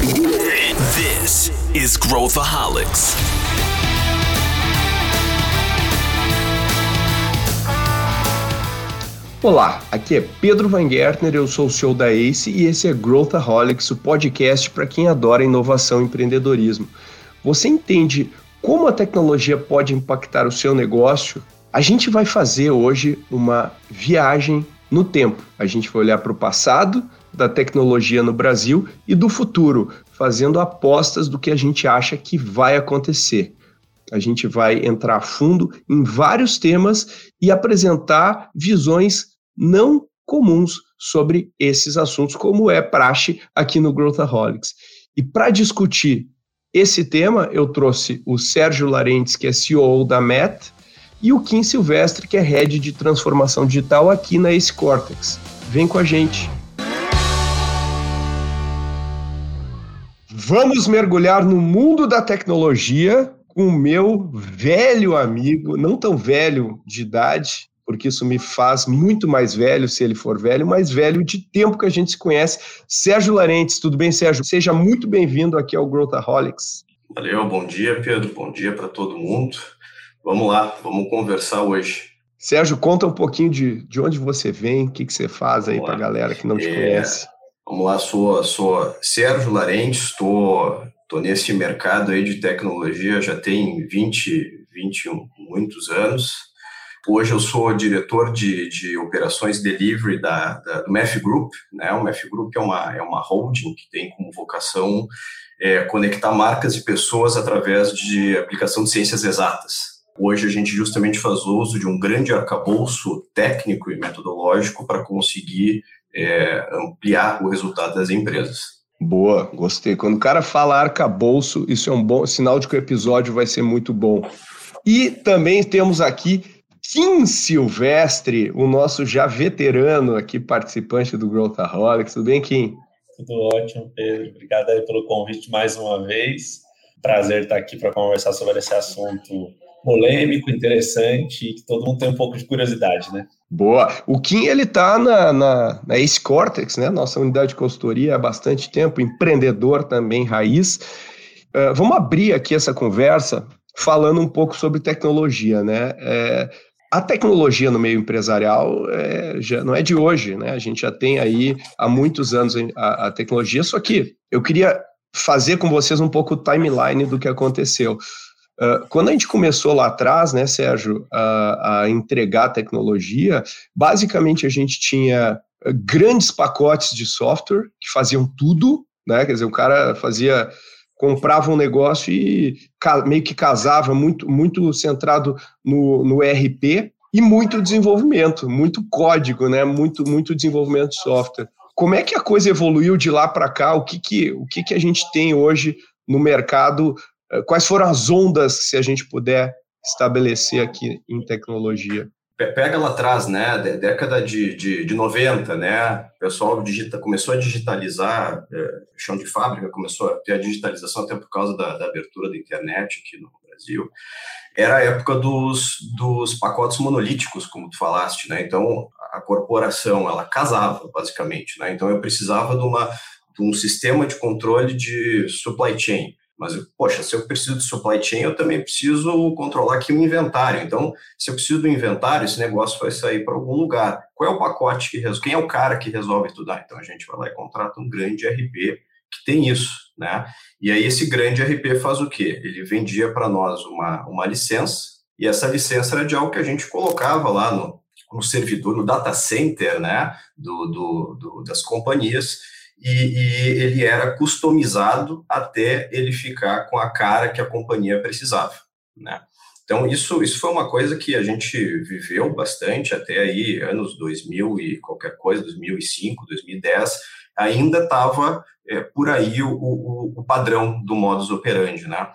This is Growthaholics. Olá, aqui é Pedro Van Gertner, eu sou o CEO da ACE e esse é Growthaholics, o podcast para quem adora inovação e empreendedorismo. Você entende como a tecnologia pode impactar o seu negócio? A gente vai fazer hoje uma viagem no tempo. A gente vai olhar para o passado da tecnologia no Brasil e do futuro, fazendo apostas do que a gente acha que vai acontecer. A gente vai entrar a fundo em vários temas e apresentar visões não comuns sobre esses assuntos, como é praxe aqui no Growthaholics. E para discutir esse tema, eu trouxe o Sérgio Larentes, que é CEO da MET, e o Kim Silvestre, que é Head de Transformação Digital aqui na Ace Cortex. Vem com a gente! Vamos mergulhar no mundo da tecnologia com o meu velho amigo, não tão velho de idade, porque isso me faz muito mais velho se ele for velho, mais velho de tempo que a gente se conhece. Sérgio Larentes, tudo bem, Sérgio? Seja muito bem-vindo aqui ao Growthaholics. Valeu, bom dia, Pedro, bom dia para todo mundo. Vamos lá, vamos conversar hoje. Sérgio, conta um pouquinho de, de onde você vem, o que, que você faz aí para a galera que não te é, conhece. Vamos lá, sou, sou Sérgio Larentes, estou tô nesse mercado aí de tecnologia já tem 20, 21, muitos anos. Hoje eu sou diretor de, de operações delivery da, da, do MEF Group. Né? O MEF Group é uma, é uma holding que tem como vocação é, conectar marcas e pessoas através de aplicação de ciências exatas. Hoje a gente justamente faz uso de um grande arcabouço técnico e metodológico para conseguir é, ampliar o resultado das empresas. Boa, gostei. Quando o cara fala arcabouço, isso é um bom sinal de que o episódio vai ser muito bom. E também temos aqui Kim Silvestre, o nosso já veterano aqui, participante do Growthaholics. Tudo bem, Kim? Tudo ótimo, Pedro. Obrigado aí pelo convite mais uma vez. Prazer estar aqui para conversar sobre esse assunto polêmico, interessante e que todo mundo tem um pouco de curiosidade, né? Boa. O Kim, ele está na, na, na Ace Cortex, né? Nossa unidade de consultoria há bastante tempo, empreendedor também, raiz. Uh, vamos abrir aqui essa conversa falando um pouco sobre tecnologia, né? É, a tecnologia no meio empresarial é, já não é de hoje, né? A gente já tem aí há muitos anos a, a, tecnologia, só que eu queria fazer com vocês um pouco o timeline do que aconteceu. Uh, quando a gente começou lá atrás, né, Sérgio, a, a entregar tecnologia, basicamente a gente tinha grandes pacotes de software que faziam tudo, né? Quer dizer, o cara fazia comprava um negócio e meio que casava muito, muito centrado no, no ERP e muito desenvolvimento, muito código, né? Muito, muito desenvolvimento de software. Como é que a coisa evoluiu de lá para cá? O que que, o que que a gente tem hoje no mercado? Eh, quais foram as ondas, se a gente puder estabelecer aqui em tecnologia? pega lá atrás, né, década de, de, de 90, né, o pessoal digita, começou a digitalizar, é, chão de fábrica começou a ter a digitalização até por causa da, da, abertura da internet aqui no Brasil. Era a época dos, dos pacotes monolíticos, como tu falaste, né, então a corporação, ela casava, basicamente, né, então eu precisava de, uma, um sistema de controle de supply chain, mas, poxa, se eu preciso de supply chain, eu também preciso controlar aqui o inventário. Então, se eu preciso do inventário, esse negócio vai sair para algum lugar. Qual é o pacote que resolve? Quem é o cara que resolve tudo? Ah, então, a gente vai lá e contrata um grande RP que tem isso, né? E aí, esse grande RP faz o quê? Ele vendia para nós uma, uma licença, e essa licença era de algo que a gente colocava lá no, no servidor, no data center, né? do, do, do das companhias e, e, ele era customizado até ele ficar com a cara que a companhia precisava, né? Então, isso, isso foi uma coisa que a gente viveu bastante até aí, anos 2000 e qualquer coisa, 2005, 2010, ainda estava é, por aí o, o, o, padrão do modus operandi, né?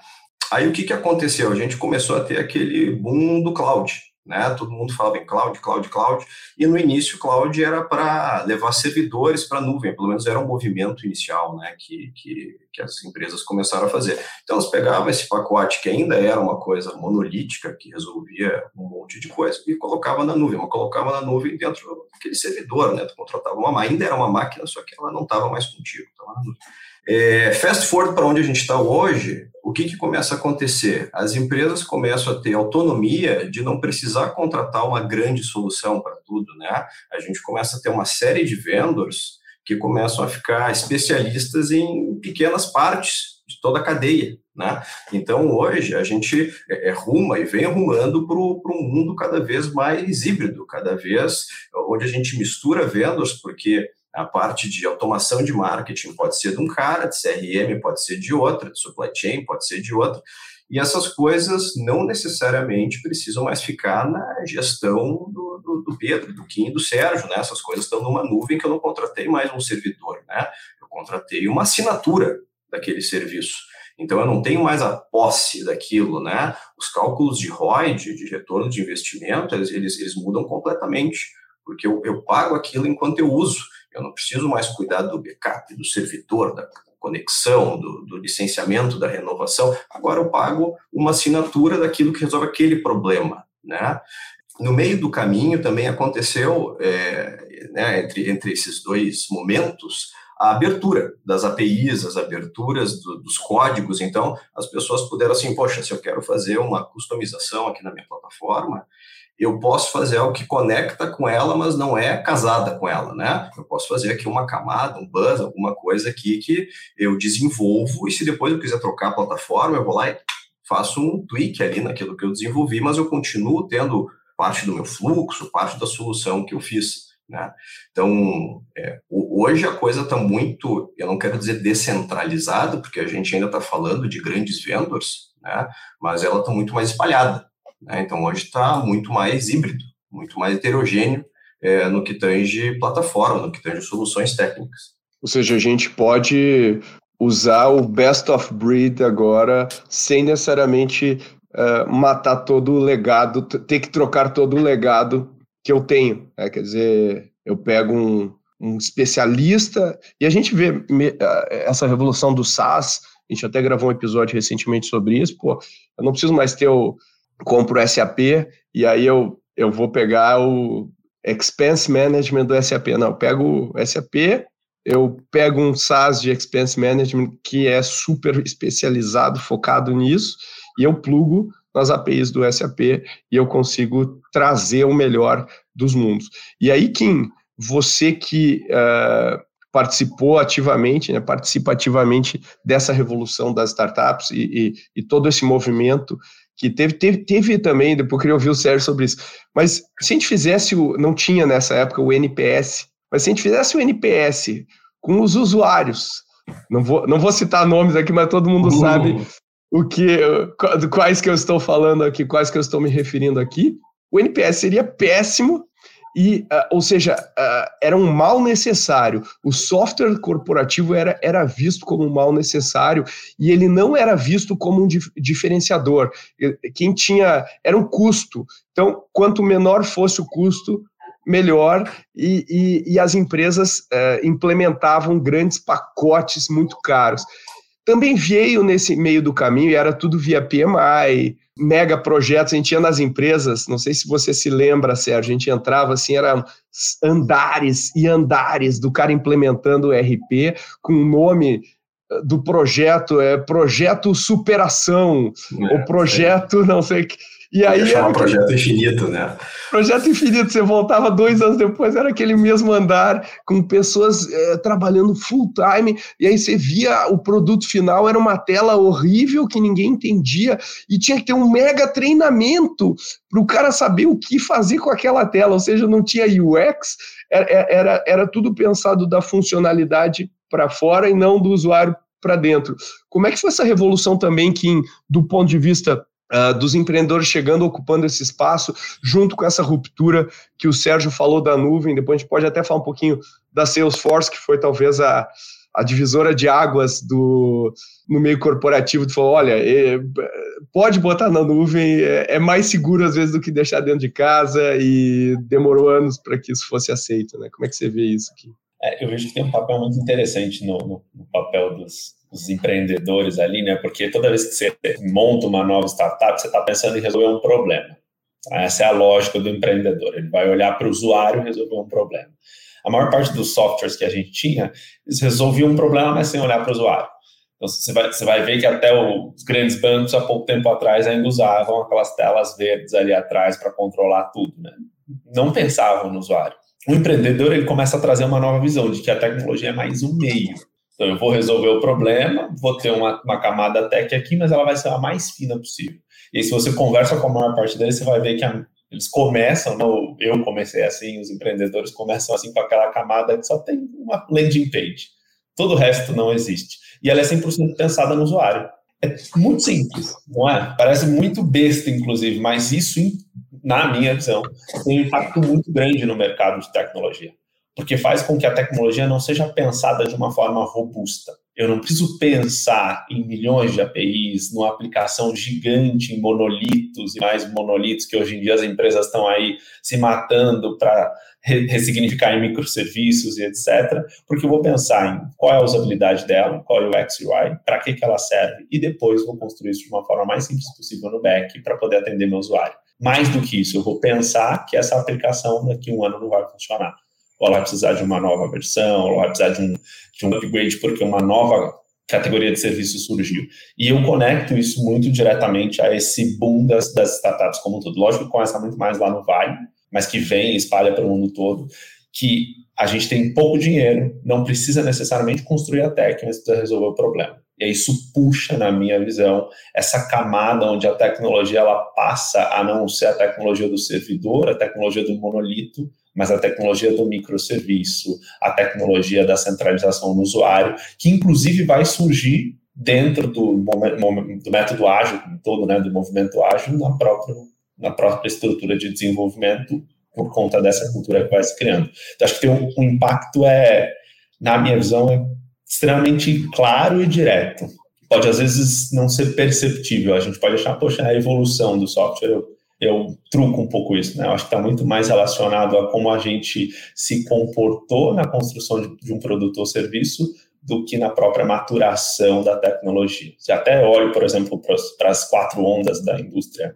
Aí, o que, que aconteceu? A gente começou a ter aquele boom do cloud, né? Todo mundo falava em cloud, cloud, cloud, e no início cloud era para levar servidores para a nuvem, pelo menos era um movimento inicial, né? Que, que, que as empresas começaram a fazer. Então elas pegavam esse pacote que ainda era uma coisa monolítica, que resolvia um monte de coisa, e colocava na nuvem, mas colocava na nuvem dentro daquele servidor, né? Tu contratava uma, ainda era uma máquina, só que ela não estava mais contigo, estava na nuvem. É, fast forward para onde a gente está hoje, o que, que começa a acontecer? As empresas começam a ter autonomia de não precisar contratar uma grande solução para tudo, né? A gente começa a ter uma série de vendors que começam a ficar especialistas em pequenas partes de toda a cadeia, né? Então, hoje, a gente é, é ruma e vem arrumando para um mundo cada vez mais híbrido, cada vez onde a gente mistura vendors, porque a parte de automação de marketing pode ser de um cara, de CRM pode ser de outra, de supply chain pode ser de outra. E essas coisas não necessariamente precisam mais ficar na gestão do, do, do Pedro, do Kim e do Sérgio, né? Essas coisas estão numa nuvem que eu não contratei mais um servidor, né? Eu contratei uma assinatura daquele serviço. Então, eu não tenho mais a posse daquilo, né? Os cálculos de ROI, de, de retorno de investimento, eles, eles, eles mudam completamente, porque eu, eu pago aquilo enquanto eu uso. Eu não preciso mais cuidar do backup, do servidor, da conexão, do, do, licenciamento, da renovação. Agora eu pago uma assinatura daquilo que resolve aquele problema, né? No meio do caminho também aconteceu, é, né, entre, entre esses dois momentos, a abertura das APIs, as aberturas do, dos códigos. Então, as pessoas puderam assim, poxa, se eu quero fazer uma customização aqui na minha plataforma, eu posso fazer algo que conecta com ela, mas não é casada com ela, né? Eu posso fazer aqui uma camada, um buzz, alguma coisa aqui que eu desenvolvo e se depois eu quiser trocar a plataforma, eu vou lá e faço um tweak ali naquilo que eu desenvolvi, mas eu continuo tendo parte do meu fluxo, parte da solução que eu fiz. Né? Então, é, hoje a coisa está muito, eu não quero dizer descentralizada, porque a gente ainda está falando de grandes vendors, né? mas ela está muito mais espalhada. Né? Então, hoje está muito mais híbrido, muito mais heterogêneo é, no que tange plataforma, no que tange soluções técnicas. Ou seja, a gente pode usar o best of breed agora sem necessariamente uh, matar todo o legado, ter que trocar todo o legado que eu tenho. Né? Quer dizer, eu pego um, um especialista e a gente vê me, essa revolução do SaaS. A gente até gravou um episódio recentemente sobre isso. Pô, eu não preciso mais ter o compro o SAP e aí eu, eu vou pegar o expense management do SAP. Não, eu pego o SAP, eu pego um SaaS de expense management que é super especializado, focado nisso, e eu plugo nas APIs do SAP e eu consigo trazer o melhor dos mundos. E aí, Kim, você que uh, participou ativamente, né, participa ativamente dessa revolução das startups e, e, e todo esse movimento que teve, teve, teve também, depois eu queria ouvir o Sérgio sobre isso, mas se a gente fizesse, o, não tinha nessa época o NPS, mas se a gente fizesse o NPS com os usuários, não vou, não vou citar nomes aqui, mas todo mundo uhum. sabe o que, quais que eu estou falando aqui, quais que eu estou me referindo aqui, o NPS seria péssimo e, uh, ou seja, uh, era um mal necessário. O software corporativo era, era visto como um mal necessário e ele não era visto como um dif diferenciador. Quem tinha era um custo. Então, quanto menor fosse o custo, melhor. E, e, e as empresas uh, implementavam grandes pacotes muito caros. Também veio nesse meio do caminho, e era tudo via PMI, mega projetos, a gente ia nas empresas, não sei se você se lembra, Sérgio, a gente entrava assim, eram andares e andares do cara implementando o RP com o nome eh, do projeto, é projeto superação, é, o projeto é. não sei o que e aí era um projeto infinito, né? Projeto infinito. Você voltava dois anos depois, era aquele mesmo andar, com pessoas é, trabalhando full time, e aí você via o produto final, era uma tela horrível que ninguém entendia, e tinha que ter um mega treinamento para o cara saber o que fazer com aquela tela, ou seja, não tinha UX, era, era, era tudo pensado da funcionalidade para fora e não do usuário para dentro. Como é que foi essa revolução também, Kim, do ponto de vista Uh, dos empreendedores chegando, ocupando esse espaço, junto com essa ruptura que o Sérgio falou da nuvem. Depois a gente pode até falar um pouquinho da Salesforce, que foi talvez a, a divisora de águas do no meio corporativo, falou, olha, é, pode botar na nuvem, é, é, mais seguro às vezes do que deixar dentro de casa e demorou anos para que isso fosse aceito, né? Como é que você vê isso aqui? É, eu vejo que tem um papel muito interessante no, no, no papel dos, dos, empreendedores ali, né? Porque toda vez que você monta uma nova startup, você está pensando em resolver um problema. Essa é a lógica do empreendedor. Ele vai olhar para o usuário e resolver um problema. A maior parte dos softwares que a gente tinha, eles resolviam um problema, mas sem olhar para o usuário. Então, você vai, você vai ver que até os grandes bancos, há pouco tempo atrás, ainda usavam aquelas telas verdes ali atrás para controlar tudo. Né? Não pensavam no usuário. O empreendedor ele começa a trazer uma nova visão de que a tecnologia é mais um meio. Então, eu vou resolver o problema, vou ter uma, uma camada tech aqui, mas ela vai ser a mais fina possível. E se você conversa com a maior parte deles, você vai ver que a, eles começam, eu comecei assim, os empreendedores começam assim com aquela camada que só tem uma landing page. Todo o resto não existe. E ela é 100% pensada no usuário. É muito simples, não é? Parece muito besta, inclusive, mas isso, na minha visão, tem um impacto muito grande no mercado de tecnologia porque faz com que a tecnologia não seja pensada de uma forma robusta. Eu não preciso pensar em milhões de APIs, numa aplicação gigante em monolitos e mais monolitos que hoje em dia as empresas estão aí se matando para ressignificar em microserviços e etc. Porque eu vou pensar em qual é a usabilidade dela, qual é o X Y, para que, que ela serve, e depois vou construir isso de uma forma mais simples possível no back para poder atender meu usuário. Mais do que isso, eu vou pensar que essa aplicação daqui a um ano não vai funcionar ou ela vai precisar de uma nova versão, ou ela vai precisar de um, de um upgrade porque uma nova categoria de serviço surgiu. E eu conecto isso muito diretamente a esse boom das, das startups como um todo. Lógico que começa muito mais lá no Vale, mas que vem e espalha para o mundo todo, que a gente tem pouco dinheiro, não precisa necessariamente construir a mas precisa resolver o problema. E isso puxa, na minha visão, essa camada onde a tecnologia ela passa a não ser a tecnologia do servidor, a tecnologia do monolito, mas a tecnologia do microserviço, a tecnologia da centralização no usuário, que inclusive vai surgir dentro do, do método ágil todo, né, do movimento ágil, na própria, na própria estrutura de desenvolvimento, por conta dessa cultura que vai se criando. Então, acho que tem um, um impacto, é, na minha visão, é extremamente claro e direto. Pode, às vezes, não ser perceptível. A gente pode achar, poxa, a evolução do software, eu truco um pouco isso, né? Eu acho que está muito mais relacionado a como a gente se comportou na construção de, de um produto ou serviço do que na própria maturação da tecnologia. Se até olho, por exemplo, para as quatro ondas da indústria,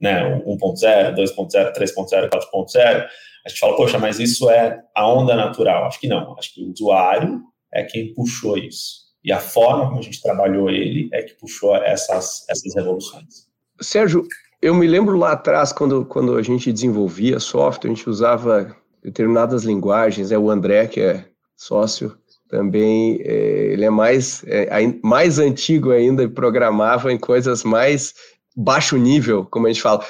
né? 1.0, 2.0, 3.0, 4.0, a gente fala, poxa, mas isso é a onda natural. Acho que não. Acho que o usuário é quem puxou isso. E a forma como a gente trabalhou ele é que puxou essas, essas revoluções. Sérgio, eu me lembro lá atrás, quando, quando a gente desenvolvia software, a gente usava determinadas linguagens, é o André, que é sócio, também, é, ele é mais, é, mais antigo ainda e programava em coisas mais baixo nível, como a gente fala.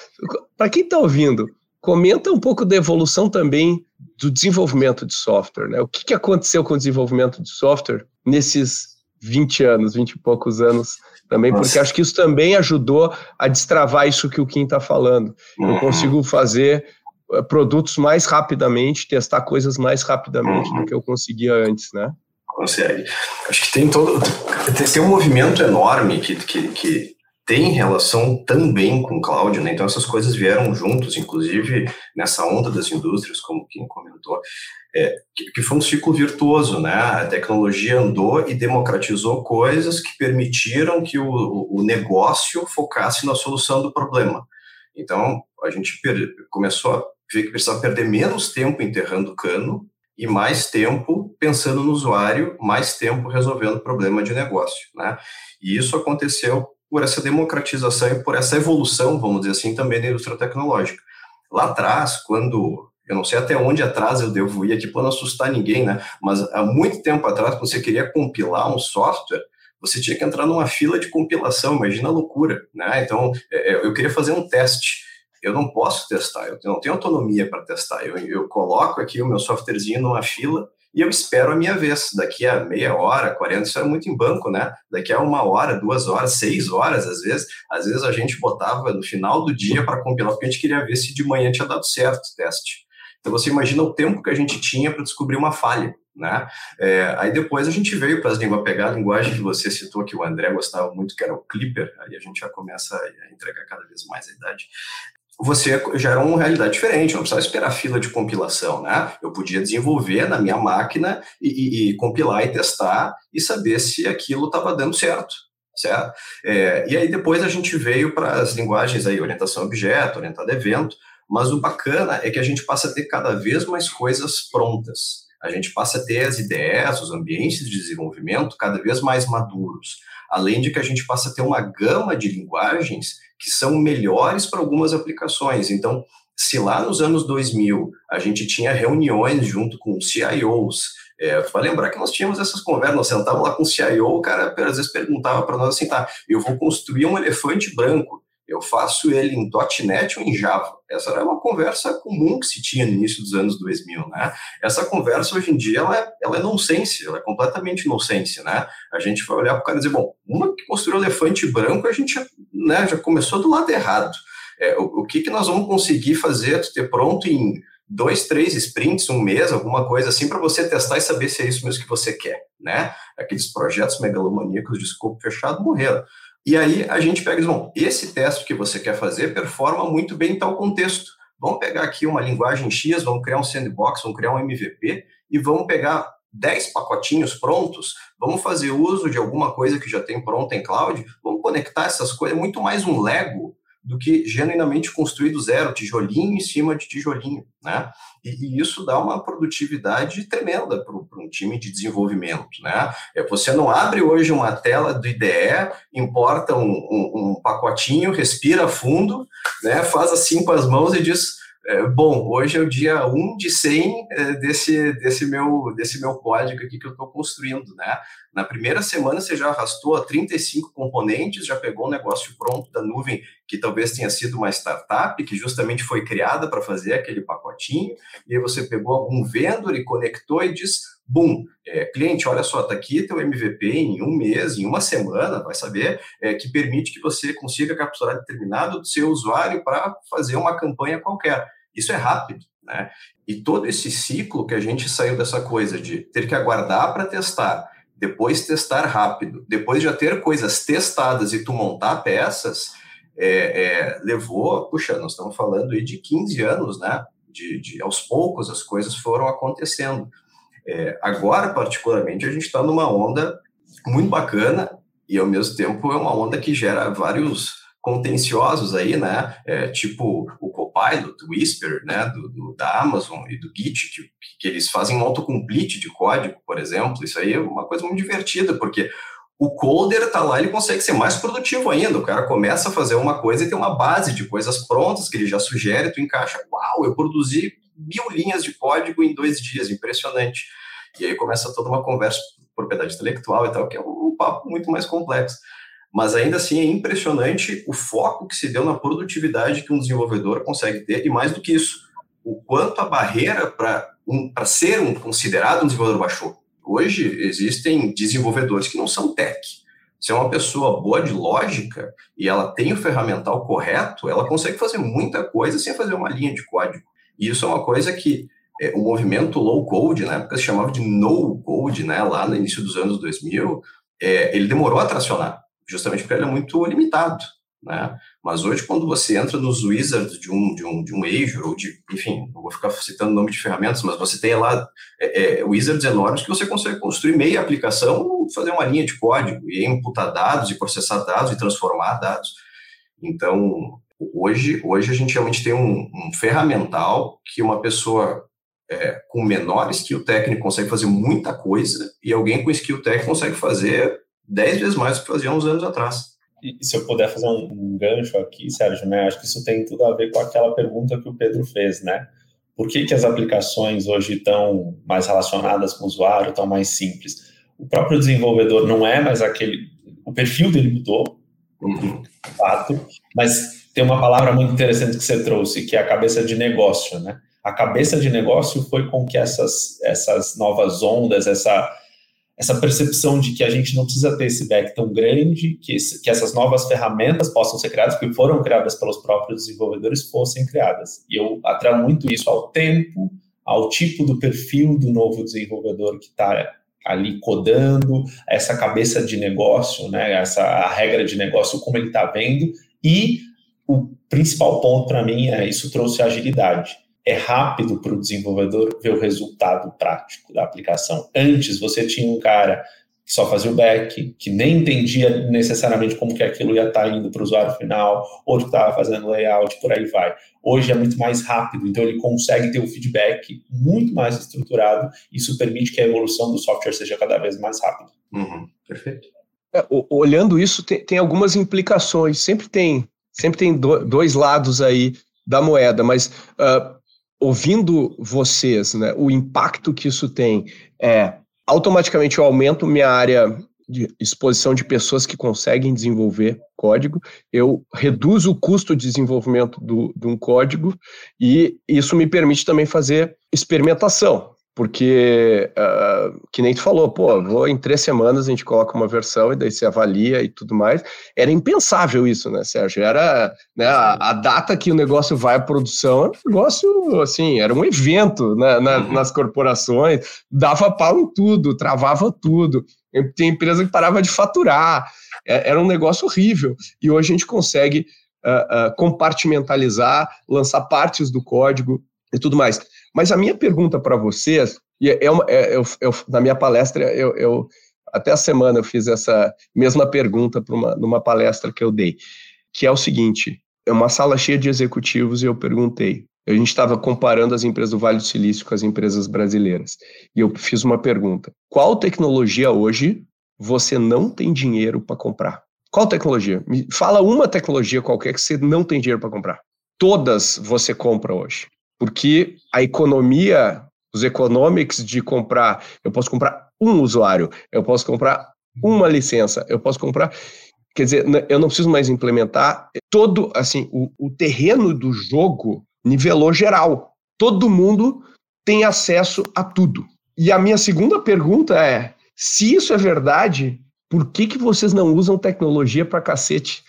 Para quem está ouvindo, comenta um pouco da evolução também do desenvolvimento de software. Né? O que, que aconteceu com o desenvolvimento de software nesses 20 anos, 20 e poucos anos também, Nossa. porque acho que isso também ajudou a destravar isso que o Kim está falando. Uhum. Eu consigo fazer eh, produtos mais rapidamente, testar coisas mais rapidamente uhum. do que eu conseguia antes, né? Consegue. Acho que tem todo. Tem um movimento enorme que, que, que tem relação também com cloud, né? Então essas coisas vieram juntos, inclusive nessa onda das indústrias, como quem comentou, é, que, que, foi um ciclo virtuoso, né? A tecnologia andou e democratizou coisas que permitiram que o, o negócio focasse na solução do problema. Então a gente começou a ver que precisava perder menos tempo enterrando cano e mais tempo pensando no usuário, mais tempo resolvendo o problema de negócio, né? E isso aconteceu por essa democratização e por essa evolução, vamos dizer assim, também da indústria tecnológica. Lá atrás, quando eu não sei até onde atrás eu devo ir aqui para não assustar ninguém, né? Mas há muito tempo atrás, quando você queria compilar um software, você tinha que entrar numa fila de compilação, imagina a loucura, né? Então, é, é, eu queria fazer um teste. Eu não posso testar, eu não tenho autonomia para testar. Eu, eu coloco aqui o meu softwarezinho numa fila e eu espero a minha vez. Daqui a meia hora, 40, isso era muito em banco, né? Daqui a uma hora, duas horas, seis horas, às vezes. Às vezes a gente botava no final do dia para compilar, porque a gente queria ver se de manhã tinha dado certo o teste. Então você imagina o tempo que a gente tinha para descobrir uma falha. Né? É, aí depois a gente veio para as línguas pegar a linguagem que você citou, que o André gostava muito, que era o Clipper, aí a gente já começa a entregar cada vez mais a idade. Você já era uma realidade diferente, não precisava esperar fila de compilação, né? Eu podia desenvolver na minha máquina e, e, e compilar e testar e saber se aquilo estava dando certo, certo? É, e aí depois a gente veio para as linguagens aí, orientação a objeto, orientada a evento, mas o bacana é que a gente passa a ter cada vez mais coisas prontas a gente passa a ter as ideias, os ambientes de desenvolvimento cada vez mais maduros, além de que a gente passa a ter uma gama de linguagens que são melhores para algumas aplicações. Então, se lá nos anos 2000 a gente tinha reuniões junto com CIOs, é, lembrar que nós tínhamos essas conversas, nós sentávamos lá com o CIO, o cara às vezes perguntava para nós assim, tá, eu vou construir um elefante branco, eu faço ele em .NET ou em Java. Essa era uma conversa comum que se tinha no início dos anos 2000, né? Essa conversa hoje em dia ela é, ela é nonsense, ela é completamente nonsense, né? A gente vai olhar para o cara e dizer, bom, uma que construiu elefante branco, a gente né, já começou do lado errado. É, o, o que, que nós vamos conseguir fazer, ter pronto em dois, três sprints, um mês, alguma coisa assim, para você testar e saber se é isso mesmo que você quer, né? Aqueles projetos megalomaníacos de escopo fechado morreram. E aí a gente pega e diz, bom, esse teste que você quer fazer performa muito bem em tal contexto. Vamos pegar aqui uma linguagem X, vamos criar um sandbox, vamos criar um MVP e vamos pegar 10 pacotinhos prontos, vamos fazer uso de alguma coisa que já tem pronta em cloud, vamos conectar essas coisas, é muito mais um Lego do que genuinamente construir do zero, tijolinho em cima de tijolinho, né? E, e isso dá uma produtividade tremenda para um time de desenvolvimento, né? É, você não abre hoje uma tela do IDE, importa um, um, um pacotinho, respira fundo, né? Faz assim com as mãos e diz é, bom, hoje é o dia 1 de 100 é, desse, desse, meu, desse meu código aqui que eu estou construindo, né? Na primeira semana você já arrastou 35 componentes, já pegou um negócio pronto da nuvem que talvez tenha sido uma startup que justamente foi criada para fazer aquele pacotinho, e aí você pegou algum vendor e conectou e diz, bum, é, cliente, olha só, está aqui teu MVP em um mês, em uma semana, vai saber, é, que permite que você consiga capturar determinado do seu usuário para fazer uma campanha qualquer. Isso é rápido, né? E todo esse ciclo que a gente saiu dessa coisa de ter que aguardar para testar, depois testar rápido, depois já ter coisas testadas e tu montar peças, é, é, levou, puxa, nós estamos falando aí de 15 anos, né? De, de aos poucos as coisas foram acontecendo. É, agora, particularmente, a gente está numa onda muito bacana e, ao mesmo tempo, é uma onda que gera vários contenciosos aí, né? É, tipo o Copilot, o Whisper, né? Do, do, da Amazon e do Git, que, que eles fazem um autocomplete de código, por exemplo. Isso aí é uma coisa muito divertida, porque o coder está lá, ele consegue ser mais produtivo ainda. O cara começa a fazer uma coisa e tem uma base de coisas prontas que ele já sugere, tu encaixa. Uau, eu produzi mil linhas de código em dois dias, impressionante. E aí começa toda uma conversa propriedade intelectual e tal, que é um papo muito mais complexo. Mas ainda assim é impressionante o foco que se deu na produtividade que um desenvolvedor consegue ter, e mais do que isso, o quanto a barreira para um, ser um, considerado um desenvolvedor baixou. Hoje existem desenvolvedores que não são tech. Se é uma pessoa boa de lógica e ela tem o ferramental correto, ela consegue fazer muita coisa sem fazer uma linha de código. E isso é uma coisa que é, o movimento low code, na época se chamava de no code, né, lá no início dos anos 2000, é, ele demorou a tracionar, justamente porque ele é muito limitado. Né? Mas hoje, quando você entra nos wizards de um, de um, de um Azure, ou de, enfim, não vou ficar citando o nome de ferramentas, mas você tem lá é, é, wizards enormes que você consegue construir meia aplicação, fazer uma linha de código, e imputar dados, e processar dados, e transformar dados. Então, hoje, hoje a gente realmente tem um, um ferramental que uma pessoa é, com menor skill técnico consegue fazer muita coisa e alguém com skill técnico consegue fazer dez vezes mais do que fazia uns anos atrás. E se eu puder fazer um, um, gancho aqui, Sérgio, né? Acho que isso tem tudo a ver com aquela pergunta que o Pedro fez, né? Por que, que as aplicações hoje estão mais relacionadas com o usuário, estão mais simples? O próprio desenvolvedor não é mais aquele. O perfil dele mudou, uhum. fato, mas tem uma palavra muito interessante que você trouxe, que é a cabeça de negócio, né? a cabeça de negócio foi com que essas, essas novas ondas, essa, essa percepção de que a gente não precisa ter esse back tão grande, que, esse, que essas novas ferramentas possam ser criadas, que foram criadas pelos próprios desenvolvedores, fossem criadas. E eu atraio muito isso ao tempo, ao tipo do perfil do novo desenvolvedor que está ali codando, essa cabeça de negócio, né, essa regra de negócio, como ele está vendo, e o principal ponto para mim é isso trouxe agilidade. É rápido para o desenvolvedor ver o resultado prático da aplicação. Antes você tinha um cara que só fazia o back, que nem entendia necessariamente como que aquilo ia estar tá indo para o usuário final, outro que estava fazendo layout, por aí vai. Hoje é muito mais rápido, então ele consegue ter o um feedback muito mais estruturado, isso permite que a evolução do software seja cada vez mais rápida. Uhum, perfeito. É, olhando isso, tem, tem, algumas implicações, sempre tem, sempre tem do, dois lados aí da moeda, mas uh, ouvindo vocês, né, o impacto que isso tem é automaticamente eu aumento minha área de exposição de pessoas que conseguem desenvolver código, eu reduzo o custo de desenvolvimento do, de um código e isso me permite também fazer experimentação porque, uh, que nem tu falou, pô, vou em três semanas a gente coloca uma versão e daí se avalia e tudo mais. Era impensável isso, né, Sérgio? Era né, a, a data que o negócio vai à produção, era um negócio, assim, era um evento né, na, uhum. nas corporações, dava pau em tudo, travava tudo. Tem empresa que parava de faturar, é, era um negócio horrível. E hoje a gente consegue uh, uh, compartimentalizar, lançar partes do código e tudo mais. Mas a minha pergunta para vocês, e é uma, é, eu, eu, na minha palestra, eu, eu, até a semana eu fiz essa mesma pergunta para uma, numa palestra que eu dei, que é o seguinte: é uma sala cheia de executivos e eu perguntei. A gente estava comparando as empresas do Vale do Silício com as empresas brasileiras. E eu fiz uma pergunta: qual tecnologia hoje você não tem dinheiro para comprar? Qual tecnologia? Me fala uma tecnologia qualquer que você não tem dinheiro para comprar. Todas você compra hoje porque a economia, os economics de comprar, eu posso comprar um usuário, eu posso comprar uma licença, eu posso comprar. Quer dizer, eu não preciso mais implementar todo, assim, o, o terreno do jogo nivelou geral. Todo mundo tem acesso a tudo. E a minha segunda pergunta é: se isso é verdade, por que, que vocês não usam tecnologia para cacete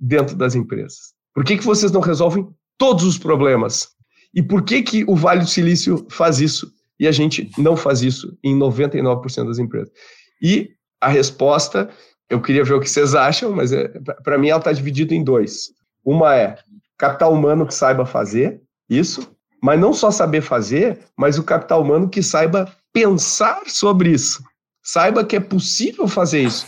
dentro das empresas? Por que, que vocês não resolvem todos os problemas? E por que, que o Vale do Silício faz isso e a gente não faz isso em 99% das empresas? E a resposta, eu queria ver o que vocês acham, mas é, para mim ela está dividida em dois. Uma é capital humano que saiba fazer isso, mas não só saber fazer, mas o capital humano que saiba pensar sobre isso, saiba que é possível fazer isso.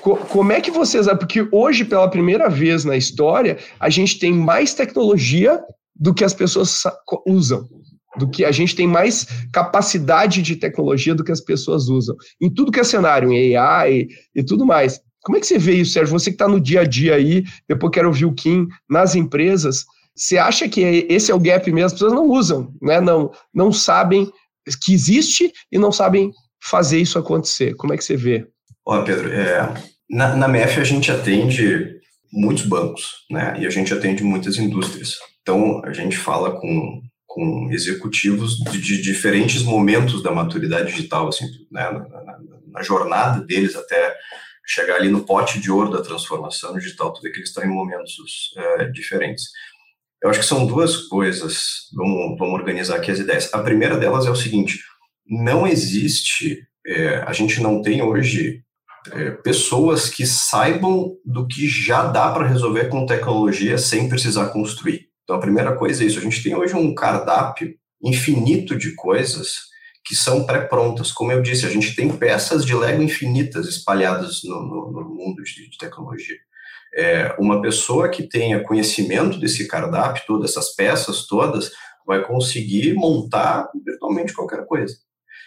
como é que vocês. Porque hoje, pela primeira vez na história, a gente tem mais tecnologia do que as pessoas usam, do que a gente tem mais capacidade de tecnologia do que as pessoas usam. Em tudo que é cenário, em AI e tudo mais. Como é que você vê isso, Sérgio? Você que está no dia a dia aí, depois quero ouvir o Kim, nas empresas, você acha que esse é o gap mesmo? As pessoas não usam, né? não, não sabem que existe e não sabem fazer isso acontecer. Como é que você vê? Olha, Pedro, é, na, na MEF a gente atende muitos bancos, né? E a gente atende muitas indústrias. Então, a gente fala com, com executivos de, de diferentes momentos da maturidade digital, assim, né, na, na, na, jornada deles até chegar ali no pote de ouro da transformação digital, tudo que eles estão em momentos é, diferentes. Eu acho que são duas coisas, vamos, vamos organizar aqui as ideias. A primeira delas é o seguinte, não existe, é, a gente não tem hoje é, pessoas que saibam do que já dá para resolver com tecnologia sem precisar construir. Então, a primeira coisa é isso. A gente tem hoje um cardápio infinito de coisas que são pré-prontas. Como eu disse, a gente tem peças de Lego infinitas espalhadas no, no, no mundo de, de tecnologia. É, uma pessoa que tenha conhecimento desse cardápio, todas essas peças todas, vai conseguir montar virtualmente qualquer coisa.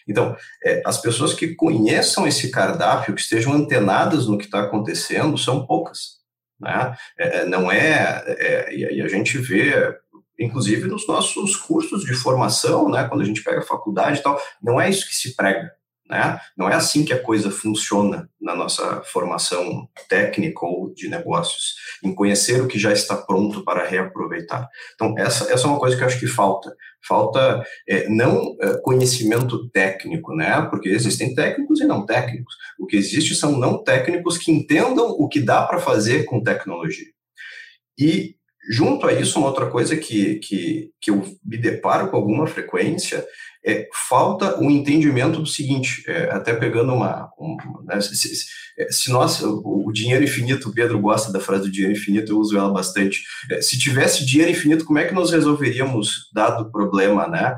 Então, é, as pessoas que conheçam esse cardápio, que estejam antenadas no que está acontecendo, são poucas. Né? É, é, não é, é, e a gente vê, inclusive nos nossos cursos de formação, né, quando a gente pega a faculdade e tal, não é isso que se prega. Né? Não é assim que a coisa funciona na nossa formação técnica ou de negócios, em conhecer o que já está pronto para reaproveitar. Então, essa, essa é uma coisa que eu acho que falta. Falta é, não é, conhecimento técnico, né? porque existem técnicos e não técnicos. O que existe são não técnicos que entendam o que dá para fazer com tecnologia. E junto a isso, uma outra coisa que, que, que eu me deparo com alguma frequência é, falta o entendimento do seguinte, é, até pegando uma... né, se, se, se, nós, o, dinheiro infinito, o Pedro gosta da frase do dinheiro infinito, eu uso ela bastante. É, se tivesse dinheiro infinito, como é que nós resolveríamos, dado problema, né?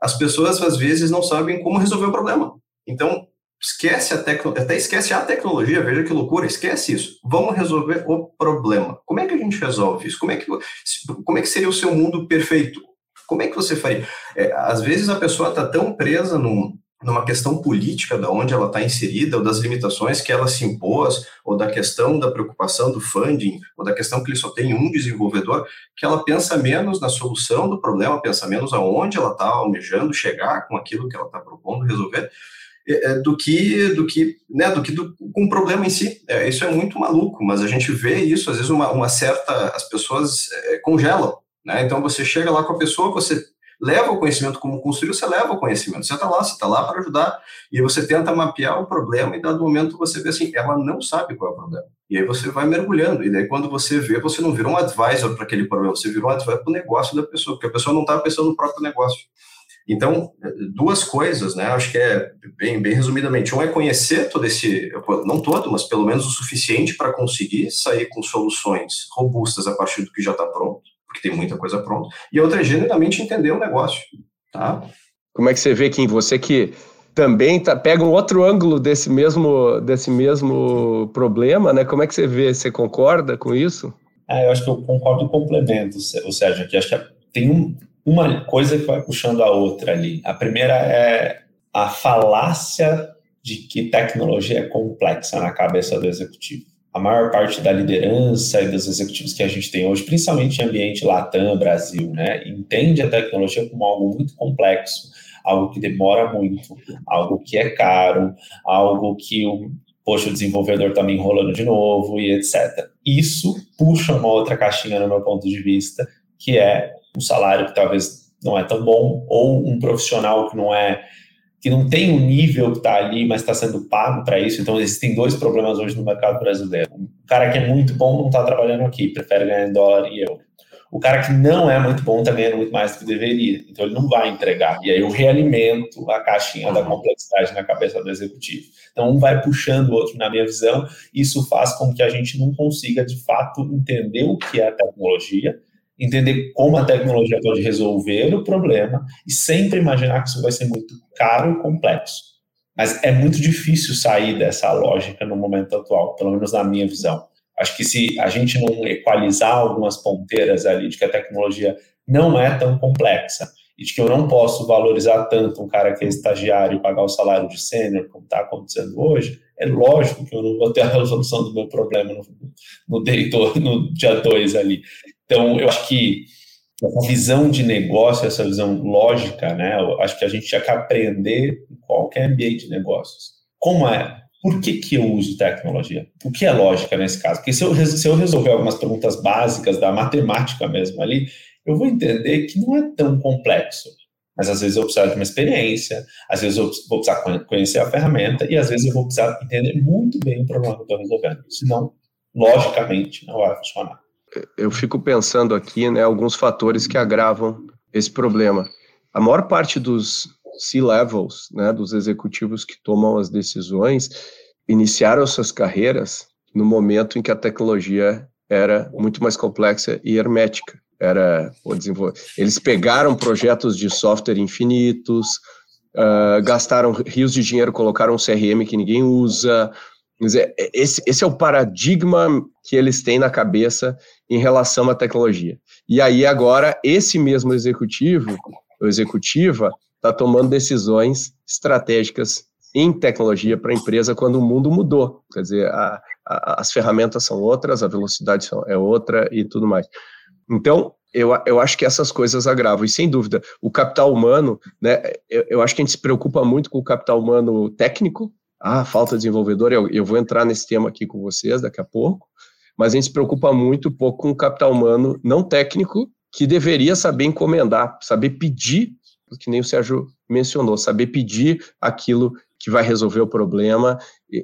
As pessoas, às vezes, não sabem como resolver o problema. Então, esquece a tecnologia, até esquece a tecnologia, veja que loucura, esquece isso. Vamos resolver o problema. Como é que a gente resolve isso? Como é que, como é que seria o seu mundo perfeito? Como é que você faria? É, às vezes a pessoa está tão presa num, numa questão política da onde ela está inserida, ou das limitações que ela se impôs, ou da questão da preocupação do funding, ou da questão que ele só tem um desenvolvedor, que ela pensa menos na solução do problema, pensa menos aonde ela está almejando chegar com aquilo que ela está propondo resolver, do que do que né do que do, com o problema em si é, isso é muito maluco mas a gente vê isso às vezes uma, uma certa as pessoas é, congelam né? Então você chega lá com a pessoa, você leva o conhecimento como construir, você leva o conhecimento. Você está lá, você está lá para ajudar, e você tenta mapear o problema, e dado momento você vê assim, ela não sabe qual é o problema. E aí você vai mergulhando, e daí quando você vê, você não virou um advisor para aquele problema, você virou um advisor para o negócio da pessoa, porque a pessoa não estava pensando no próprio negócio. Então, duas coisas, né? Acho que é bem, bem resumidamente. Um é conhecer todo esse, não todo, mas pelo menos o suficiente para conseguir sair com soluções robustas a partir do que já está pronto porque tem muita coisa pronta, e a outra é genuinamente entender o negócio, tá? Como é que você vê que em você que também tá, pega um outro ângulo desse mesmo, desse mesmo problema, né? Como é que você vê? Você concorda com isso? É, eu acho que eu concordo e complemento, o Sérgio, aqui. Acho que tem um, uma coisa que vai puxando a outra ali. A primeira é a falácia de que tecnologia é complexa na cabeça do executivo a maior parte da liderança e dos executivos que a gente tem hoje, principalmente em ambiente Latam, Brasil, né, entende a tecnologia como algo muito complexo, algo que demora muito, algo que é caro, algo que o poxa, o desenvolvedor está me enrolando de novo e etc. Isso puxa uma outra caixinha no meu ponto de vista, que é um salário que talvez não é tão bom ou um profissional que não é que não tem o nível que está ali, mas está sendo pago para isso. Então, existem dois problemas hoje no mercado brasileiro. O cara que é muito bom não está trabalhando aqui, prefere ganhar em dólar e euro. O cara que não é muito bom está ganhando muito mais do que deveria. Então, ele não vai entregar. E aí eu realimento a caixinha da complexidade na cabeça do executivo. Então, um vai puxando o outro, na minha visão. Isso faz com que a gente não consiga, de fato, entender o que é a tecnologia entender como a tecnologia pode resolver o problema e sempre imaginar que isso vai ser muito caro e complexo. Mas é muito difícil sair dessa lógica no momento atual, pelo menos na minha visão. Acho que se a gente não equalizar algumas ponteiras ali de que a tecnologia não é tão complexa e de que eu não posso valorizar tanto um cara que é estagiário e pagar o salário de sênior, como está acontecendo hoje, é lógico que eu não vou ter a resolução do meu problema no, no, no dia 2 ali. Então, eu acho que essa visão de negócio, essa visão lógica, né? Eu acho que a gente tinha que aprender em qualquer ambiente de negócios. Como é? Por que, que eu uso tecnologia? O que é lógica nesse caso? Porque se eu, se eu resolver algumas perguntas básicas da matemática mesmo ali, eu vou entender que não é tão complexo. Mas às vezes eu preciso de uma experiência, às vezes eu vou precisar conhecer a ferramenta e às vezes eu vou precisar entender muito bem o problema que eu estou resolvendo. Senão, logicamente, não vai funcionar eu fico pensando aqui, né, alguns fatores que agravam esse problema. A maior parte dos C-levels, né, dos executivos que tomam as decisões, iniciaram suas carreiras no momento em que a tecnologia era muito mais complexa e hermética. Era o desenvolver. Eles pegaram projetos de software infinitos, uh, gastaram rios de dinheiro, colocaram um CRM que ninguém usa, dizer, esse, esse é o paradigma que eles têm na cabeça em relação à tecnologia. E aí agora esse mesmo executivo, ou executiva, está tomando decisões estratégicas em tecnologia para a empresa quando o mundo mudou. Quer dizer, a, a, as ferramentas são outras, a velocidade são, é outra e tudo mais. Então, eu, eu acho que essas coisas agravam. E sem dúvida, o capital humano, né, eu, eu acho que a gente se preocupa muito com o capital humano técnico, ah, falta de desenvolvedor, eu, eu vou entrar nesse tema aqui com vocês daqui a pouco, mas a gente se preocupa muito pouco com o capital humano não técnico, que deveria saber encomendar, saber pedir, que nem o Sérgio mencionou, saber pedir aquilo que vai resolver o problema,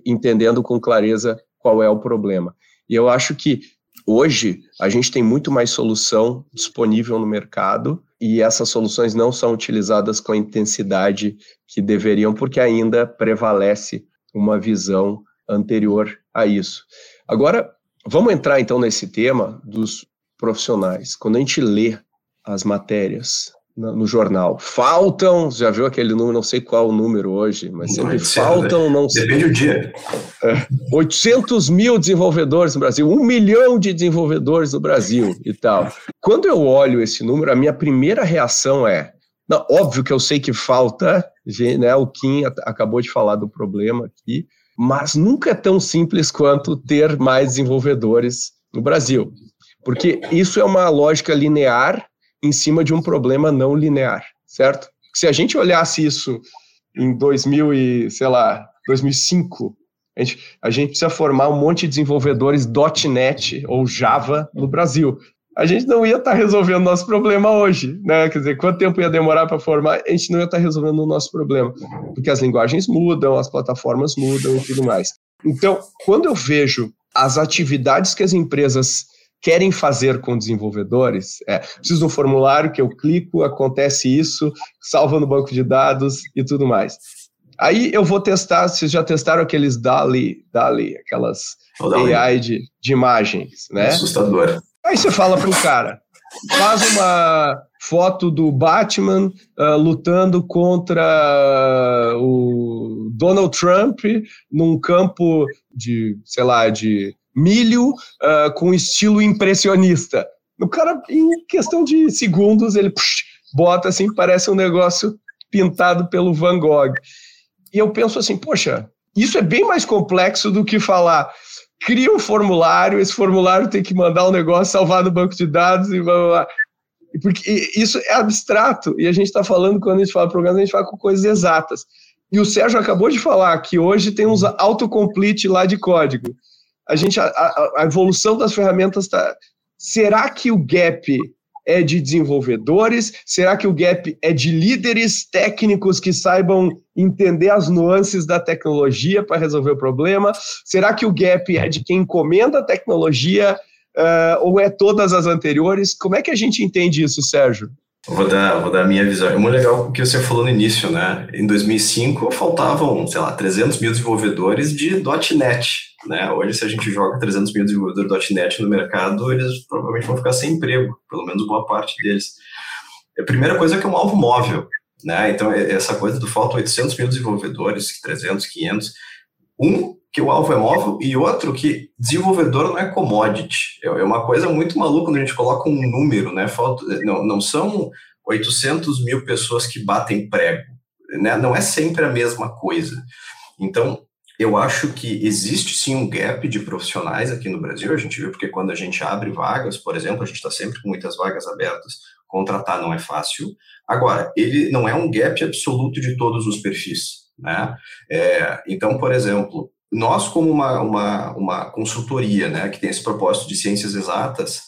entendendo com clareza qual é o problema. E eu acho que Hoje, a gente tem muito mais solução disponível no mercado e essas soluções não são utilizadas com a intensidade que deveriam, porque ainda prevalece uma visão anterior a isso. Agora, vamos entrar então nesse tema dos profissionais. Quando a gente lê as matérias no jornal. Faltam, já viu aquele número, não sei qual o número hoje, mas sempre não, faltam, não sei. Depende do dia. É, 800 mil desenvolvedores no Brasil, um milhão de desenvolvedores no Brasil e tal. Quando eu olho esse número, a minha primeira reação é, não, óbvio que eu sei que falta, né, o Kim acabou de falar do problema aqui, mas nunca é tão simples quanto ter mais desenvolvedores no Brasil. Porque isso é uma lógica linear em cima de um problema não linear, certo? Se a gente olhasse isso em 2000 e, sei lá, 2005, a gente, a gente precisa formar um monte de desenvolvedores .NET ou Java no Brasil. A gente não ia estar tá resolvendo o nosso problema hoje, né? Quer dizer, quanto tempo ia demorar para formar? A gente não ia estar tá resolvendo o nosso problema, porque as linguagens mudam, as plataformas mudam e tudo mais. Então, quando eu vejo as atividades que as empresas querem fazer com desenvolvedores, é, preciso de um formulário que eu clico, acontece isso, salva no banco de dados e tudo mais. Aí eu vou testar, vocês já testaram aqueles DALI, DALI aquelas AI de, de imagens, né? Assustador. Aí você fala para o cara, faz uma foto do Batman uh, lutando contra o Donald Trump num campo de, sei lá, de milho uh, com estilo impressionista. O cara, em questão de segundos, ele psh, bota assim, parece um negócio pintado pelo Van Gogh. E eu penso assim, poxa, isso é bem mais complexo do que falar cria um formulário, esse formulário tem que mandar um negócio, salvar no banco de dados e blá, blá, blá. Porque isso é abstrato, e a gente está falando, quando a gente fala programa, a gente fala com coisas exatas. E o Sérgio acabou de falar que hoje tem uns autocomplete lá de código a gente a, a evolução das ferramentas está. Será que o gap é de desenvolvedores? Será que o gap é de líderes técnicos que saibam entender as nuances da tecnologia para resolver o problema? Será que o gap é de quem encomenda a tecnologia uh, ou é todas as anteriores? Como é que a gente entende isso, Sérgio? Vou dar, vou dar a minha visão. É muito legal o que você falou no início, né? Em 2005 faltavam, sei lá, 300 mil desenvolvedores de .NET, né? Hoje, se a gente joga 300 mil desenvolvedores .NET no mercado, eles provavelmente vão ficar sem emprego, pelo menos boa parte deles. A primeira coisa é que é um alvo móvel, né? Então, essa coisa do falta 800 mil desenvolvedores, 300, 500. Um, que o alvo é móvel, e outro, que desenvolvedor não é commodity. É, é uma coisa muito maluca quando a gente coloca um número, né? Falta, não, não são 800 mil pessoas que batem prego, né? Não é sempre a mesma coisa. Então, eu acho que existe sim um gap de profissionais aqui no Brasil, a gente viu porque quando a gente abre vagas, por exemplo, a gente está sempre com muitas vagas abertas, contratar não é fácil. Agora, ele não é um gap absoluto de todos os perfis, né? É, então, por exemplo, nós, como uma, uma, uma consultoria, né, que tem esse propósito de ciências exatas,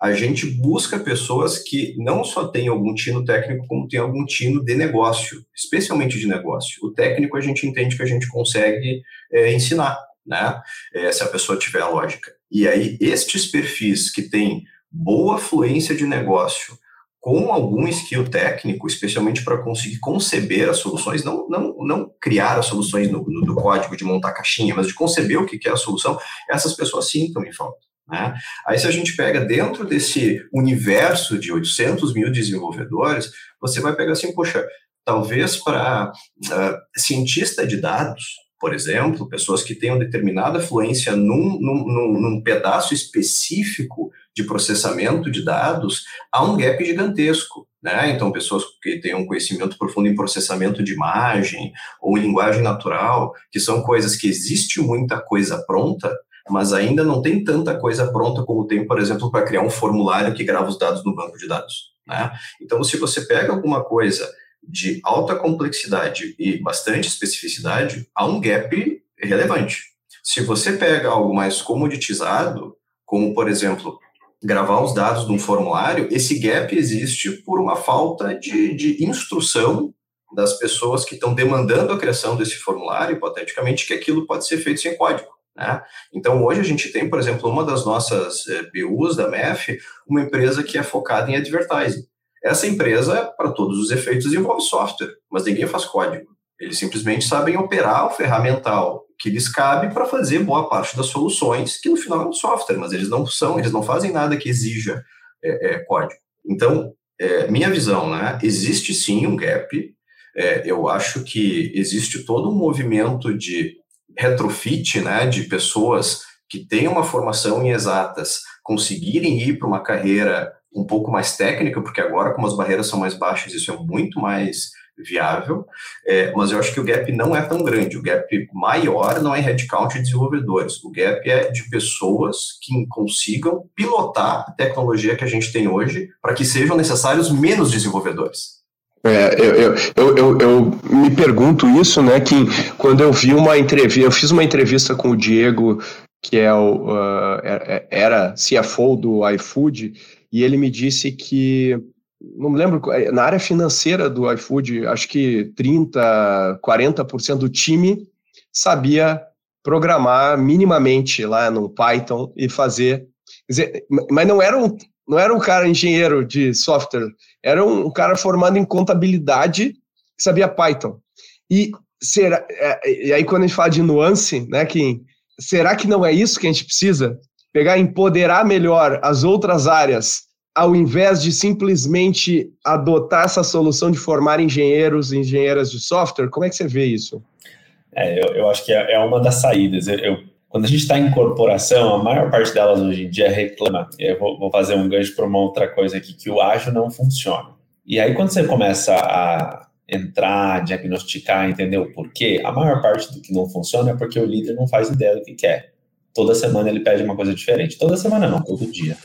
a gente busca pessoas que não só têm algum tino técnico, como têm algum tino de negócio, especialmente de negócio. O técnico a gente entende que a gente consegue é, ensinar, né, é, se a pessoa tiver a lógica. E aí, estes perfis que têm boa fluência de negócio, com algum skill técnico, especialmente para conseguir conceber as soluções, não, não, não criar as soluções no, no, do código de montar caixinha, mas de conceber o que, que é a solução, essas pessoas sim em falta. Né? Aí, se a gente pega dentro desse universo de 800 mil desenvolvedores, você vai pegar assim, poxa, talvez para uh, cientista de dados, por exemplo, pessoas que tenham determinada fluência num, num, num, pedaço específico de processamento de dados, há um gap gigantesco. Né? Então, pessoas que têm um conhecimento profundo em processamento de imagem ou em linguagem natural, que são coisas que existe muita coisa pronta, mas ainda não tem tanta coisa pronta como tem, por exemplo, para criar um formulário que grava os dados no banco de dados. Né? Então, se você pega alguma coisa de alta complexidade e bastante especificidade, há um gap relevante. Se você pega algo mais comoditizado, como, por exemplo, gravar os dados de um formulário, esse gap existe por uma falta de, de instrução das pessoas que estão demandando a criação desse formulário, hipoteticamente, que aquilo pode ser feito sem código. Né? Então, hoje a gente tem, por exemplo, uma das nossas eh, BUs da MEF, uma empresa que é focada em advertising. Essa empresa, para todos os efeitos, desenvolve software, mas ninguém faz código. Eles simplesmente sabem operar o ferramental que lhes cabe para fazer boa parte das soluções, que no final é um software, mas eles não são, eles não fazem nada que exija é, é, código. Então, é, minha visão, né? Existe sim um gap. É, eu acho que existe todo um movimento de retrofit, né? De pessoas que têm uma formação em exatas conseguirem ir para uma carreira um pouco mais técnica, porque agora, como as barreiras são mais baixas, isso é muito mais viável, é, mas eu acho que o gap não é tão grande. O gap maior não é headcount de desenvolvedores, o gap é de pessoas que consigam pilotar a tecnologia que a gente tem hoje para que sejam necessários menos desenvolvedores. É, eu, eu, eu, eu, me pergunto isso, né, que quando eu vi uma entrevista, eu fiz uma entrevista com o Diego, que é o, uh, era CFO do iFood, e ele me disse que não me lembro, é, na área financeira do iFood, acho que 30, 40% do time sabia programar minimamente lá no Python e fazer. Dizer, mas não era, um, não era um cara engenheiro de software, era um cara formado em contabilidade que sabia Python. E, será, é, e aí, quando a gente fala de nuance, né, que será que não é isso que a gente precisa? Pegar, empoderar melhor as outras áreas ao invés de simplesmente adotar essa solução de formar engenheiros e engenheiras de software? Como é que você vê isso? É, eu, eu acho que é, é uma das saídas. Eu, eu, quando a gente está em corporação, a maior parte delas hoje em dia reclama. Eu vou, vou fazer um gancho para uma outra coisa aqui, que o ágil não funciona. E aí, quando você começa a entrar, diagnosticar, entender o porquê, a maior parte do que não funciona é porque o líder não faz ideia do que quer. Toda semana ele pede uma coisa diferente. Toda semana não, todo dia.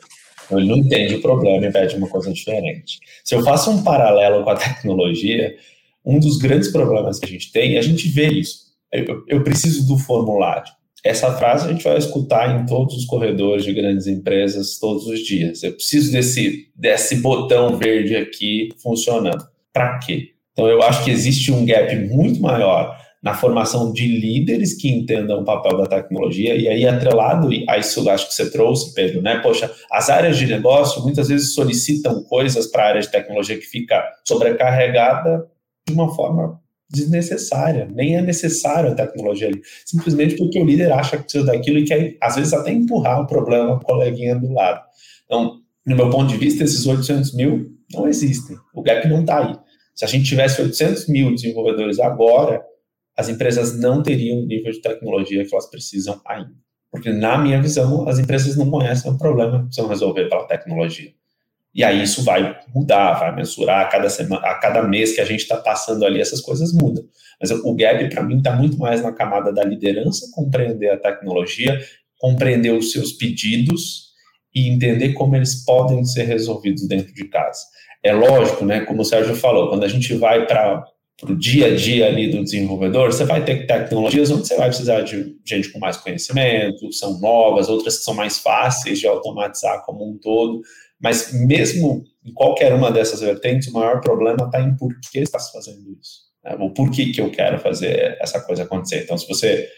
Então, ele não entende o problema e pede uma coisa diferente. Se eu faço um paralelo com a tecnologia, um dos grandes problemas que a gente tem, a gente vê isso. Eu, eu preciso do formulário. Essa frase a gente vai escutar em todos os corredores de grandes empresas todos os dias. Eu preciso desse, desse botão verde aqui funcionando. Para quê? Então, eu acho que existe um gap muito maior na formação de líderes que entendam o papel da tecnologia, e aí atrelado a isso acho que você trouxe, Pedro, né? Poxa, as áreas de negócio muitas vezes solicitam coisas para a área de tecnologia que fica sobrecarregada de uma forma desnecessária, nem é necessário a tecnologia ali, simplesmente porque o líder acha que precisa daquilo e quer, às vezes, até empurrar o problema com o coleguinha do lado. Então, no meu ponto de vista, esses 800 mil não existem, o gap não está aí. Se a gente tivesse 800 mil desenvolvedores agora, as empresas não teriam o nível de tecnologia que elas precisam ainda. Porque, na minha visão, as empresas não conhecem o problema que precisam resolver pela tecnologia. E aí isso vai mudar, vai mensurar a cada semana, a cada mês que a gente está passando ali, essas coisas mudam. Mas o gap, para mim, está muito mais na camada da liderança, compreender a tecnologia, compreender os seus pedidos e entender como eles podem ser resolvidos dentro de casa. É lógico, né, como o Sérgio falou, quando a gente vai para para o dia a dia ali do desenvolvedor, você vai ter tecnologias onde você vai precisar de gente com mais conhecimento, são novas, outras que são mais fáceis de automatizar como um todo, mas mesmo em qualquer uma dessas vertentes, o maior problema está em por que está se fazendo isso, né? ou por que, que eu quero fazer essa coisa acontecer. Então, se você,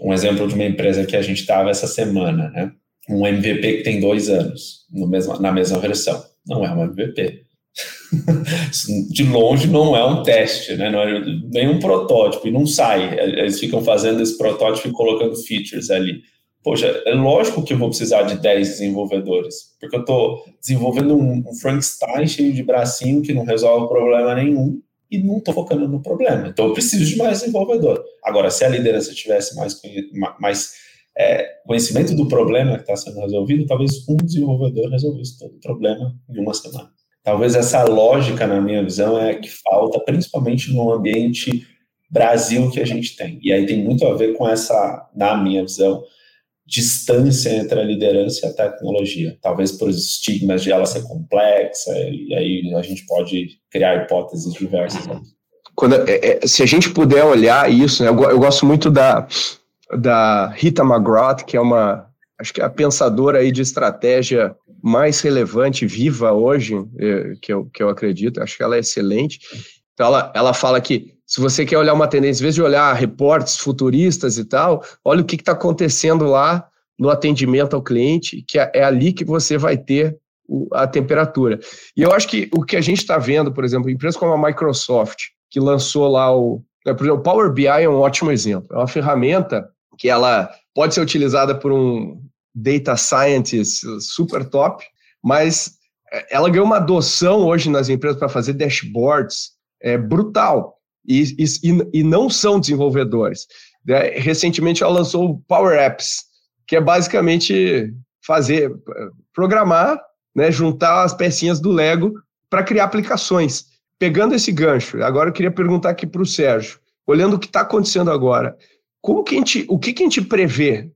um exemplo de uma empresa que a gente estava essa semana, né? um MVP que tem dois anos no mesmo, na mesma versão, não é um MVP, de longe não é um teste, né? não é protótipo, e não sai. Eles ficam fazendo esse protótipo e colocando features ali. Poxa, é lógico que eu vou precisar de 10 desenvolvedores, porque eu estou desenvolvendo um, um Frankenstein cheio de bracinho que não resolve problema nenhum e não estou focando no problema. Então eu preciso de mais desenvolvedor. Agora, se a liderança tivesse mais, mais é, conhecimento do problema que está sendo resolvido, talvez um desenvolvedor resolvesse todo o problema em uma semana. Talvez essa lógica, na minha visão, é que falta, principalmente no ambiente Brasil que a gente tem. E aí tem muito a ver com essa, na minha visão, distância entre a liderança e a tecnologia. Talvez por estigmas de ela ser complexa, e aí a gente pode criar hipóteses diversas. Quando, é, é, se a gente puder olhar isso, né, eu, eu gosto muito da, da Rita McGrath, que é uma, acho que é a pensadora aí de estratégia mais relevante, viva hoje, eh, que eu, que eu acredito, acho que ela é excelente. Então, ela, ela fala que se você quer olhar uma tendência, em vez de olhar reportes futuristas e tal, olha o que está acontecendo lá no atendimento ao cliente, que é, é ali que você vai ter a temperatura. E eu acho que o que a gente está vendo, por exemplo, empresas como a Microsoft, que lançou lá o. Né, por exemplo, o Power BI é um ótimo exemplo. É uma ferramenta que ela pode ser utilizada por um data scientist super top, mas é, ela ganhou uma adoção hoje nas empresas para fazer dashboards é, brutal. E, e, e não são desenvolvedores. É, recentemente ela lançou o Power Apps, que é basicamente fazer, programar, né, juntar as pecinhas do Lego para criar aplicações. Pegando esse gancho, agora eu queria perguntar aqui para o Sérgio, olhando o que está acontecendo agora, como que a gente, o que, que a gente prevê?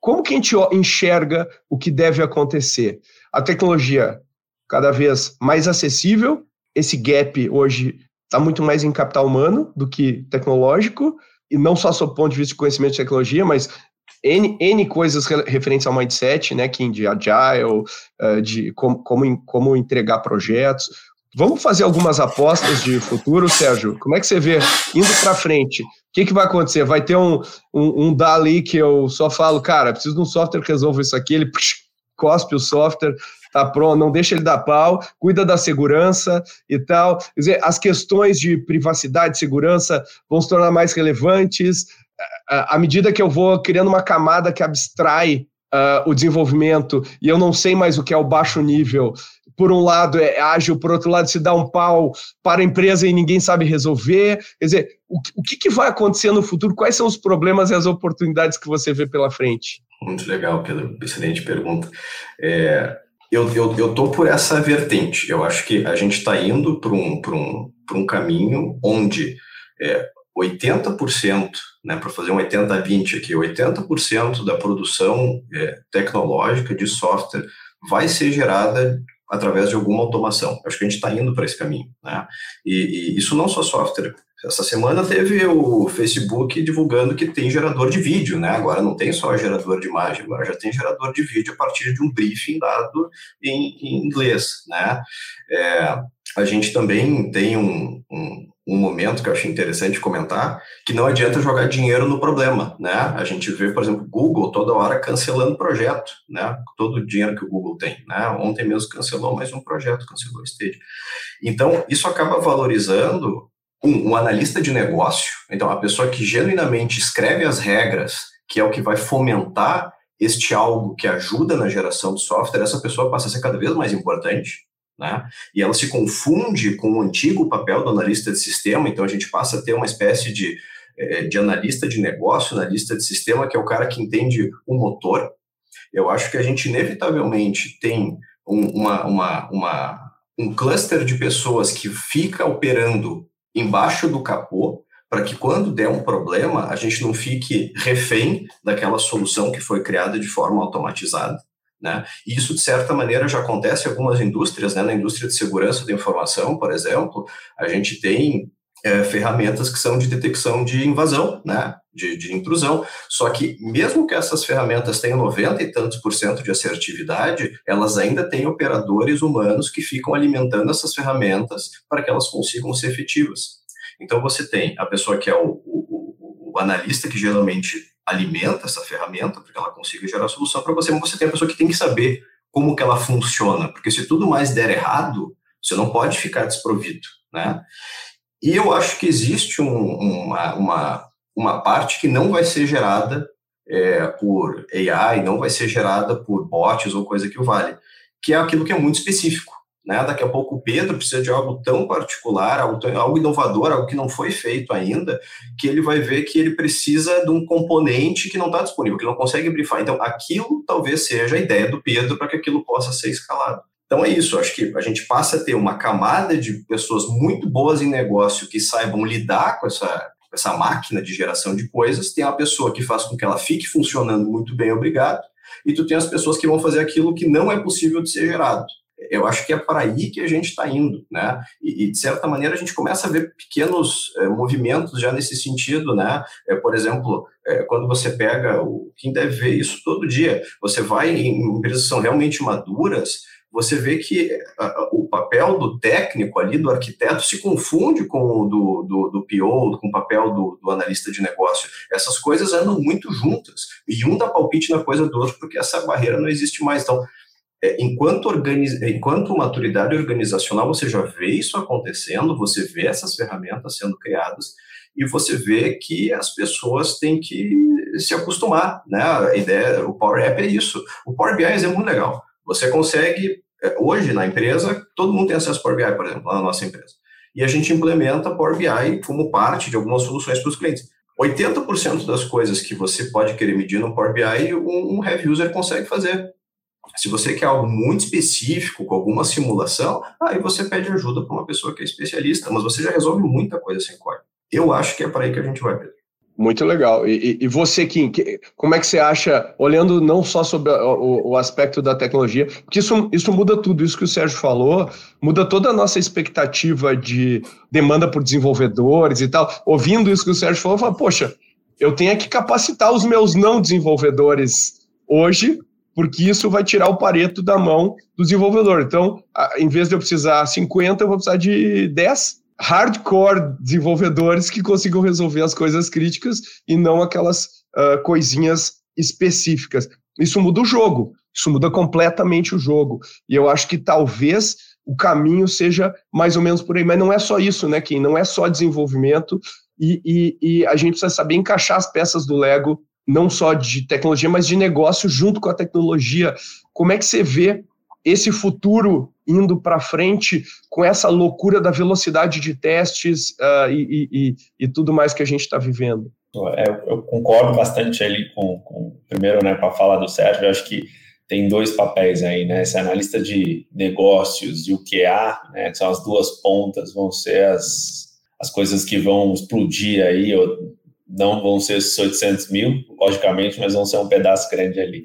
Como que a gente enxerga o que deve acontecer? A tecnologia cada vez mais acessível, esse gap hoje está muito mais em capital humano do que tecnológico, e não só sob o ponto de vista de conhecimento de tecnologia, mas N, N coisas referentes ao mindset, né, Kim, de agile, uh, de como, como, como entregar projetos. Vamos fazer algumas apostas de futuro, Sérgio? Como é que você vê indo para frente? O que, que vai acontecer? Vai ter um, um, um Dali que eu só falo, cara, preciso de um software que resolva isso aqui, ele psh, cospe o software, tá pronto, não deixa ele dar pau, cuida da segurança e tal. Quer dizer, as questões de privacidade segurança vão se tornar mais relevantes à medida que eu vou criando uma camada que abstrai uh, o desenvolvimento e eu não sei mais o que é o baixo nível. Por um lado é ágil, por outro lado se dá um pau para a empresa e ninguém sabe resolver. Quer dizer, o, o que, que vai acontecer no futuro? Quais são os problemas e as oportunidades que você vê pela frente? Muito legal, Pedro. Excelente pergunta. É, eu, eu, eu tô por essa vertente. Eu acho que a gente está indo para um, um, um caminho onde é, 80%, né, para fazer um 80-20 aqui, 80% da produção é, tecnológica de software vai ser gerada através de alguma automação. Acho que a gente está indo para esse caminho. Né? E, e, isso não só software. Essa semana teve o Facebook divulgando que tem gerador de vídeo, né? Agora não tem só gerador de imagem, agora já tem gerador de vídeo a partir de um briefing dado em, em inglês, né? É, a gente também tem um, um um momento que eu achei interessante comentar, que não adianta jogar dinheiro no problema, né? A gente vê, por exemplo, Google toda hora cancelando projeto, né? Todo o dinheiro que o Google tem, né? Ontem mesmo cancelou mais um projeto, cancelou o Stage. Então, isso acaba valorizando um, um analista de negócio, então a pessoa que genuinamente escreve as regras, que é o que vai fomentar este algo que ajuda na geração de software, essa pessoa passa a ser cada vez mais importante, né? E ela se confunde com o antigo papel do analista de sistema, então a gente passa a ter uma espécie de, eh, de analista de negócio, analista de sistema, que é o cara que entende o motor. Eu acho que a gente inevitavelmente tem um, uma, uma, uma, um cluster de pessoas que fica operando embaixo do capô, para que quando der um problema, a gente não fique refém daquela solução que foi criada de forma automatizada. Né? E isso, de certa maneira, já acontece em algumas indústrias, né? na indústria de segurança da informação, por exemplo, a gente tem é, ferramentas que são de detecção de invasão, né? de, de intrusão, só que mesmo que essas ferramentas tenham 90 e tantos por cento de assertividade, elas ainda têm operadores humanos que ficam alimentando essas ferramentas para que elas consigam ser efetivas. Então, você tem a pessoa que é o, o, o analista, que geralmente alimenta essa ferramenta para que ela consiga gerar solução para você, mas você tem a pessoa que tem que saber como que ela funciona, porque se tudo mais der errado, você não pode ficar desprovido, né? E eu acho que existe um, uma, uma, uma parte que não vai ser gerada é, por AI, não vai ser gerada por bots ou coisa que o vale, que é aquilo que é muito específico. Né? Daqui a pouco o Pedro precisa de algo tão particular, algo, tão, algo inovador, algo que não foi feito ainda, que ele vai ver que ele precisa de um componente que não está disponível, que não consegue brifar. Então, aquilo talvez seja a ideia do Pedro para que aquilo possa ser escalado. Então é isso, acho que a gente passa a ter uma camada de pessoas muito boas em negócio que saibam lidar com essa, essa máquina de geração de coisas, tem a pessoa que faz com que ela fique funcionando muito bem, obrigado, e tu tem as pessoas que vão fazer aquilo que não é possível de ser gerado eu acho que é para aí que a gente está indo, né? E, e, de certa maneira a gente começa a ver pequenos é, movimentos já nesse sentido, né? É, por exemplo, é, quando você pega o quem deve ver isso todo dia, você vai em empresas que são realmente maduras, você vê que uh, o papel do técnico ali, do arquiteto, se confunde com o do, do, do PO, com o papel do, do, analista de negócio. Essas coisas andam muito juntas, e um dá palpite na coisa do outro, porque essa barreira não existe mais. Então, é, enquanto, organiz... enquanto maturidade organizacional, você já vê isso acontecendo, você vê essas ferramentas sendo criadas, e você vê que as pessoas têm que se acostumar, né? A ideia, o Power App é isso. O Power BI é exemplo legal. Você consegue, é, hoje na empresa, todo mundo tem acesso ao Power BI, por exemplo, na nossa empresa. E a gente implementa Power BI como parte de algumas soluções para os clientes. 80% das coisas que você pode querer medir no Power BI, um, um heavy user consegue fazer. Se você quer algo muito específico, com alguma simulação, aí você pede ajuda para uma pessoa que é especialista, mas você já resolve muita coisa sem código. Eu acho que é para aí que a gente vai, Pedro. Muito legal. E, e, você, Kim, como é que você acha, olhando não só sobre o, o, aspecto da tecnologia, porque isso, isso muda tudo, isso que o Sérgio falou, muda toda a nossa expectativa de demanda por desenvolvedores e tal. Ouvindo isso que o Sérgio falou, eu falo, poxa, eu tenho que capacitar os meus não desenvolvedores hoje, porque isso vai tirar o pareto da mão do desenvolvedor. Então, em vez de eu precisar 50, eu vou precisar de 10 hardcore desenvolvedores que consigam resolver as coisas críticas e não aquelas uh, coisinhas específicas. Isso muda o jogo, isso muda completamente o jogo. E eu acho que talvez o caminho seja mais ou menos por aí, mas não é só isso, né, Kim? Não é só desenvolvimento e, e, e a gente precisa saber encaixar as peças do Lego, não só de tecnologia, mas de negócio junto com a tecnologia. Como é que você vê esse futuro indo para frente com essa loucura da velocidade de testes uh, e, e, e, tudo mais que a gente está vivendo. É, eu concordo bastante ali com, com primeiro, né, para falar do Sérgio, eu acho que tem dois papéis aí, né? Esse analista de negócios e o QA, né, que são as duas pontas, vão ser as, as coisas que vão explodir aí, ou não vão ser esses 800 mil, logicamente, mas vão ser um pedaço grande ali.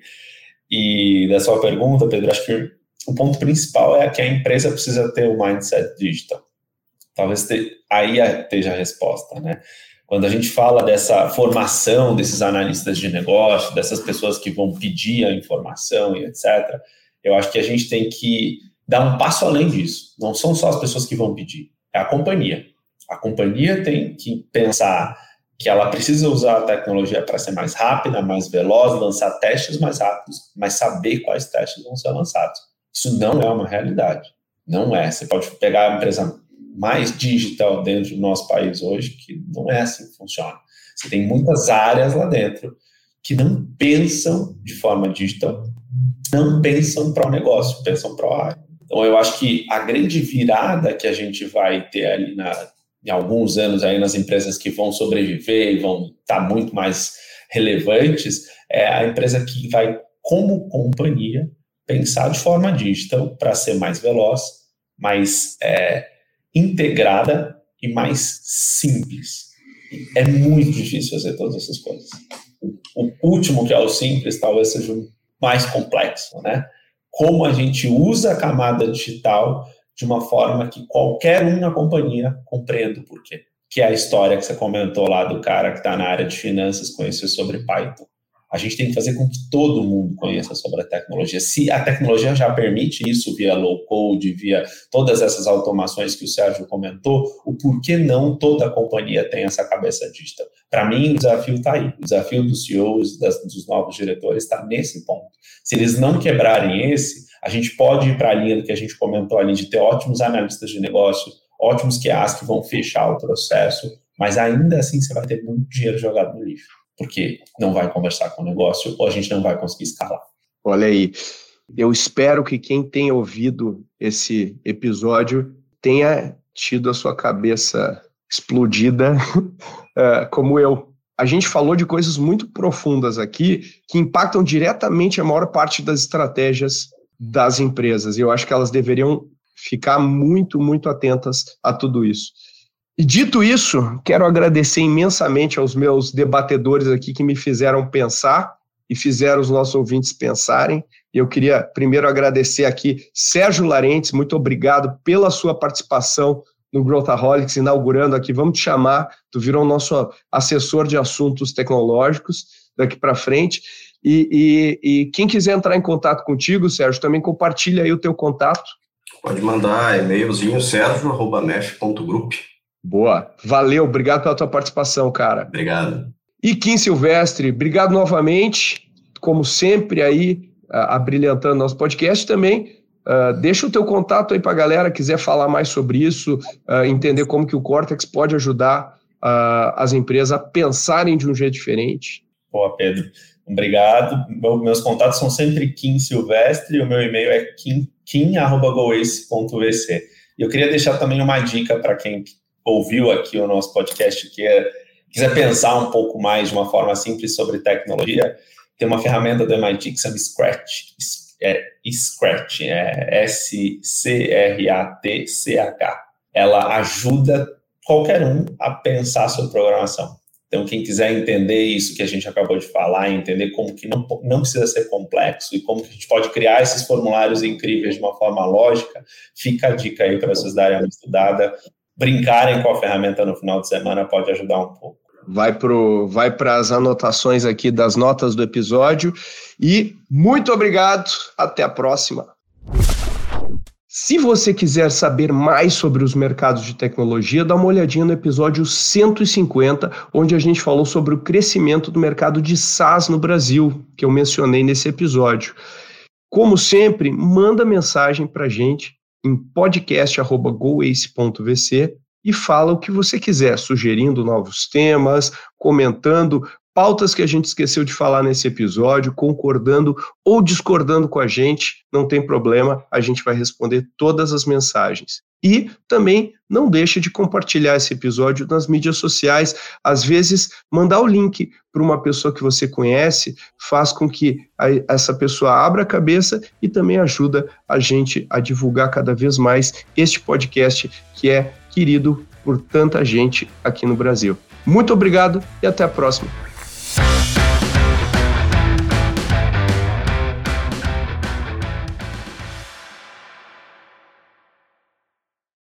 E da sua pergunta, Pedro, acho que o ponto principal é que a empresa precisa ter o mindset digital. Talvez te, aí esteja a resposta, né? Quando a gente fala dessa formação desses analistas de negócio, dessas pessoas que vão pedir a informação e etc., eu acho que a gente tem que dar um passo além disso. Não são só as pessoas que vão pedir, é a companhia. A companhia tem que pensar que ela precisa usar a tecnologia para ser mais rápida, mais veloz, lançar testes mais rápidos, mas saber quais testes vão ser lançados. Isso não é uma realidade. Não é. Você pode pegar a empresa mais digital dentro do nosso país hoje, que não é assim que funciona. Você tem muitas áreas lá dentro que não pensam de forma digital, não pensam para o negócio, pensam para a área. Então, eu acho que a grande virada que a gente vai ter ali na, em alguns anos aí nas empresas que vão sobreviver e vão estar tá muito mais relevantes é a empresa que vai, como companhia, pensar de forma digital para ser mais veloz, mais é, integrada e mais simples. É muito difícil fazer todas essas coisas. O último, que é o simples, talvez seja o mais complexo, né? Como a gente usa a camada digital de uma forma que qualquer um na companhia compreenda o porquê. Que é a história que você comentou lá do cara que está na área de finanças, conhecer sobre Python a gente tem que fazer com que todo mundo conheça sobre a tecnologia. Se a tecnologia já permite isso via low code, via todas essas automações que o Sérgio comentou, o porquê não toda companhia tem essa cabeça digital? Para mim, o desafio está aí. O desafio dos CEOs, das, dos novos diretores, está nesse ponto. Se eles não quebrarem esse, a gente pode ir para a linha do que a gente comentou ali, de ter ótimos analistas de negócio, ótimos QAs que vão fechar o processo, mas ainda assim você vai ter muito dinheiro jogado no lixo porque não vai conversar com o negócio ou a gente não vai conseguir escalar. Olha aí, eu espero que quem tenha ouvido esse episódio tenha tido a sua cabeça explodida uh, como eu. A gente falou de coisas muito profundas aqui que impactam diretamente a maior parte das estratégias das empresas. E eu acho que elas deveriam ficar muito, muito atentas a tudo isso. E dito isso, quero agradecer imensamente aos meus debatedores aqui que me fizeram pensar e fizeram os nossos ouvintes pensarem. Eu queria primeiro agradecer aqui Sérgio Larentes, muito obrigado pela sua participação no Growthaholics, inaugurando aqui. Vamos te chamar, tu virou nosso assessor de assuntos tecnológicos daqui para frente. E, e, e, quem quiser entrar em contato contigo, Sérgio, também compartilha aí o teu contato. Pode mandar e-mailzinho sergio.mef.group. Boa. Valeu, obrigado pela tua participação, cara. Obrigado. E Kim Silvestre, obrigado novamente, como sempre aí, abrilhantando nosso podcast também. Uh, deixa o teu contato aí para a galera quiser falar mais sobre isso, uh, entender como que o Cortex pode ajudar uh, as empresas a pensarem de um jeito diferente. Boa, Pedro. Obrigado. meus contatos são sempre Kim Silvestre, o meu e-mail é kim.goace.vc. E eu queria deixar também uma dica para quem ouviu aqui o nosso podcast, que é, quiser pensar um pouco mais de uma forma simples sobre tecnologia, tem uma ferramenta do MIT que chama Scratch. É Scratch, é S-C-R-A-T-C-H. Ela ajuda qualquer um a pensar sobre programação. Então, quem quiser entender isso que a gente acabou de falar, entender como que não, não precisa ser complexo e como que a gente pode criar esses formulários incríveis de uma forma lógica, fica a dica aí para vocês darem uma estudada. Brincarem com a ferramenta no final de semana pode ajudar um pouco. Vai para vai as anotações aqui das notas do episódio. E muito obrigado. Até a próxima. Se você quiser saber mais sobre os mercados de tecnologia, dá uma olhadinha no episódio 150, onde a gente falou sobre o crescimento do mercado de SaaS no Brasil, que eu mencionei nesse episódio. Como sempre, manda mensagem para a gente em podcast.goace.vc e fala o que você quiser, sugerindo novos temas, comentando pautas que a gente esqueceu de falar nesse episódio, concordando ou discordando com a gente, não tem problema, a gente vai responder todas as mensagens. E também não deixe de compartilhar esse episódio nas mídias sociais. Às vezes, mandar o link para uma pessoa que você conhece faz com que a, essa pessoa abra a cabeça e também ajuda a gente a divulgar cada vez mais este podcast que é querido por tanta gente aqui no Brasil. Muito obrigado e até a próxima.